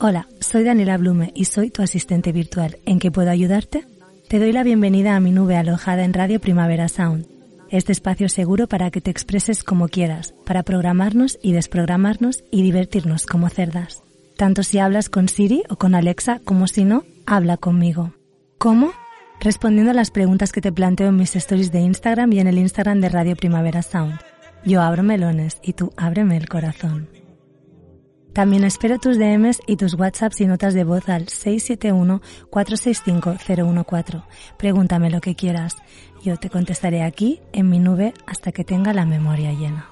Hola, soy Daniela Blume y soy tu asistente virtual. ¿En qué puedo ayudarte? Te doy la bienvenida a mi nube alojada en Radio Primavera Sound. Este espacio seguro para que te expreses como quieras, para programarnos y desprogramarnos y divertirnos como cerdas. Tanto si hablas con Siri o con Alexa como si no, habla conmigo. ¿Cómo? Respondiendo a las preguntas que te planteo en mis stories de Instagram y en el Instagram de Radio Primavera Sound. Yo abro melones y tú ábreme el corazón. También espero tus DMs y tus WhatsApps y notas de voz al 671-465-014. Pregúntame lo que quieras. Yo te contestaré aquí, en mi nube, hasta que tenga la memoria llena.